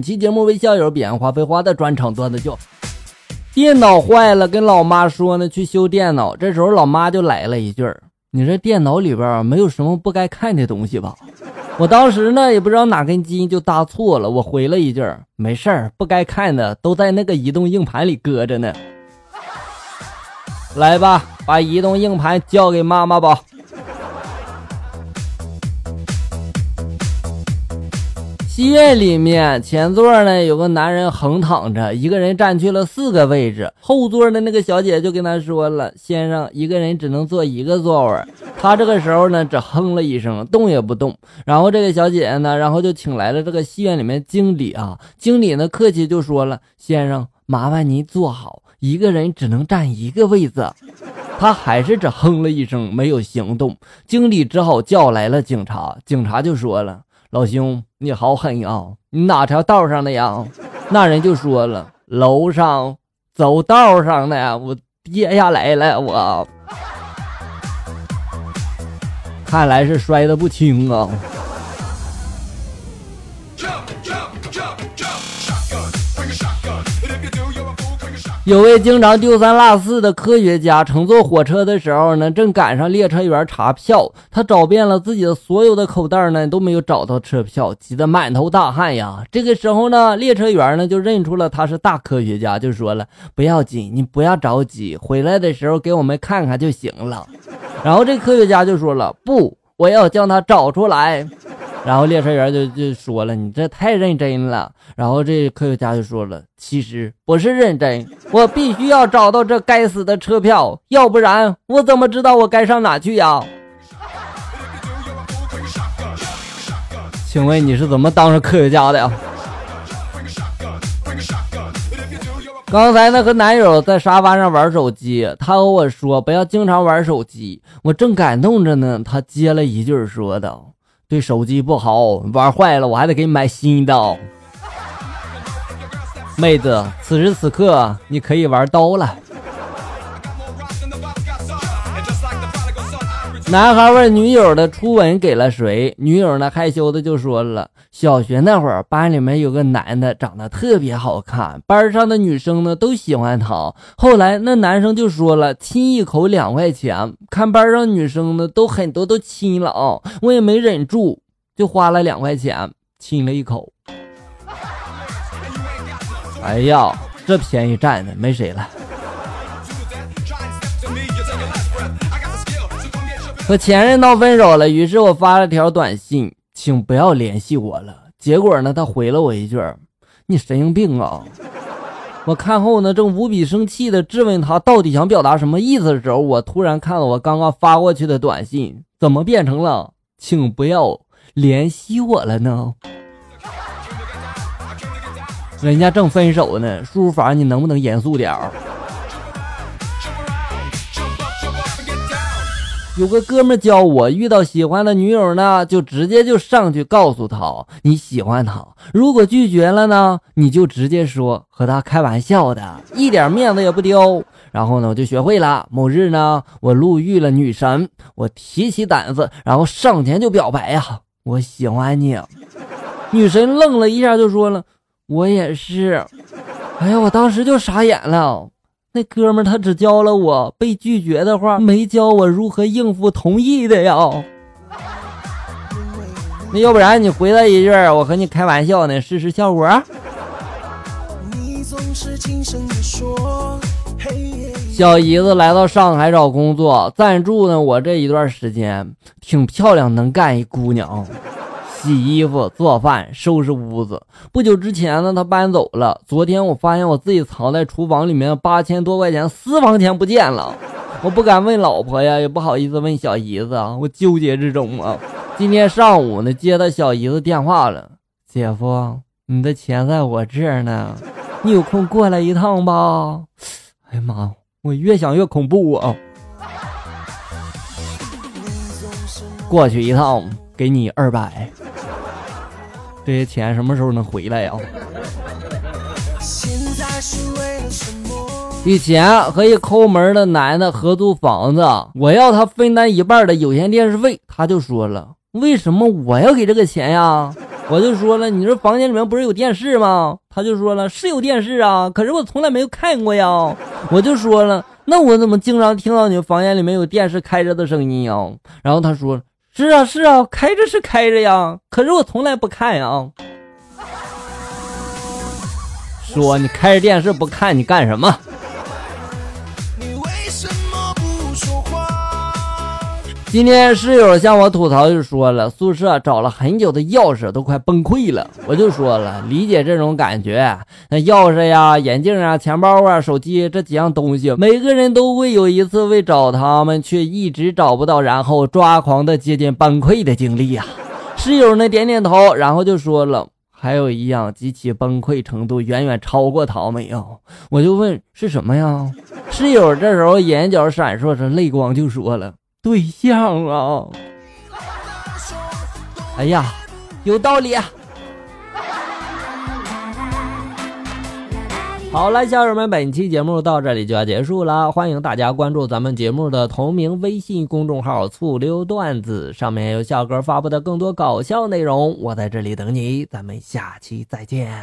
本期节目为校友彼岸花废话的专场段子就电脑坏了，跟老妈说呢去修电脑。这时候老妈就来了一句：“你这电脑里边没有什么不该看的东西吧？”我当时呢也不知道哪根筋就搭错了，我回了一句：“没事儿，不该看的都在那个移动硬盘里搁着呢。”来吧，把移动硬盘交给妈妈吧。戏院里面前座呢有个男人横躺着，一个人占据了四个位置。后座的那个小姐就跟他说了：“先生，一个人只能坐一个座位。”他这个时候呢只哼了一声，动也不动。然后这个小姐姐呢，然后就请来了这个戏院里面经理啊。经理呢客气就说了：“先生，麻烦您坐好，一个人只能占一个位子。”他还是只哼了一声，没有行动。经理只好叫来了警察。警察就说了。老兄，你好狠呀！你哪条道上的呀？那人就说了：“楼上走道上的，我跌下来了。我看来是摔的不轻啊。”有位经常丢三落四的科学家，乘坐火车的时候呢，正赶上列车员查票。他找遍了自己的所有的口袋呢，都没有找到车票，急得满头大汗呀。这个时候呢，列车员呢就认出了他是大科学家，就说了：“不要紧，你不要着急，回来的时候给我们看看就行了。”然后这科学家就说了：“不，我要将他找出来。”然后列车员就就说了：“你这太认真了。”然后这科学家就说了：“其实不是认真，我必须要找到这该死的车票，要不然我怎么知道我该上哪去呀？”请问你是怎么当上科学家的呀？刚才呢和男友在沙发上玩手机，他和我说不要经常玩手机，我正感动着呢，他接了一句说道。对手机不好，玩坏了我还得给你买新的。妹子，此时此刻你可以玩刀了。男孩问女友的初吻给了谁？女友呢害羞的就说了：小学那会儿，班里面有个男的长得特别好看，班上的女生呢都喜欢他。后来那男生就说了：亲一口两块钱。看班上女生呢都很多都亲了啊，我也没忍住，就花了两块钱亲了一口。哎呀，这便宜占的没谁了。和前任闹分手了，于是我发了条短信，请不要联系我了。结果呢，他回了我一句：“你神经病啊！”我看后呢，正无比生气的质问他到底想表达什么意思的时候，我突然看到我刚刚发过去的短信怎么变成了“请不要联系我了”呢？人家正分手呢，输入法你能不能严肃点儿？有个哥们教我，遇到喜欢的女友呢，就直接就上去告诉她你喜欢她。如果拒绝了呢，你就直接说和她开玩笑的，一点面子也不丢。然后呢，我就学会了。某日呢，我路遇了女神，我提起胆子，然后上前就表白呀，我喜欢你。女神愣了一下，就说了，我也是。哎呀，我当时就傻眼了。那哥们他只教了我被拒绝的话，没教我如何应付同意的呀。那要不然你回他一句，我和你开玩笑呢，试试效果。小姨子来到上海找工作，暂住呢我这一段时间，挺漂亮，能干一姑娘。洗衣服、做饭、收拾屋子。不久之前呢，他搬走了。昨天我发现我自己藏在厨房里面八千多块钱私房钱不见了。我不敢问老婆呀，也不好意思问小姨子啊，我纠结之中啊。今天上午呢，接到小姨子电话了，姐夫，你的钱在我这儿呢，你有空过来一趟吧？哎呀妈，我越想越恐怖啊！过去一趟，给你二百。这些钱什么时候能回来呀？以前和一抠门的男的合租房子，我要他分担一半的有线电视费，他就说了：“为什么我要给这个钱呀？”我就说了，你说房间里面不是有电视吗？他就说了是有电视啊，可是我从来没有看过呀。我就说了，那我怎么经常听到你房间里面有电视开着的声音呀？然后他说是啊是啊，开着是开着呀，可是我从来不看呀。说你开着电视不看，你干什么？今天室友向我吐槽，就说了宿舍找了很久的钥匙都快崩溃了。我就说了，理解这种感觉。那钥匙呀、眼镜啊、钱包啊、手机这几样东西，每个人都会有一次为找他们却一直找不到，然后抓狂的接近崩溃的经历呀。室友呢点点头，然后就说了，还有一样极其崩溃程度远远超过他们呀。我就问是什么呀？室友这时候眼角闪烁着泪光，就说了。对象啊！哎呀，有道理。好了，小友们，本期节目到这里就要结束了。欢迎大家关注咱们节目的同名微信公众号“醋溜段子”，上面有笑哥发布的更多搞笑内容。我在这里等你，咱们下期再见。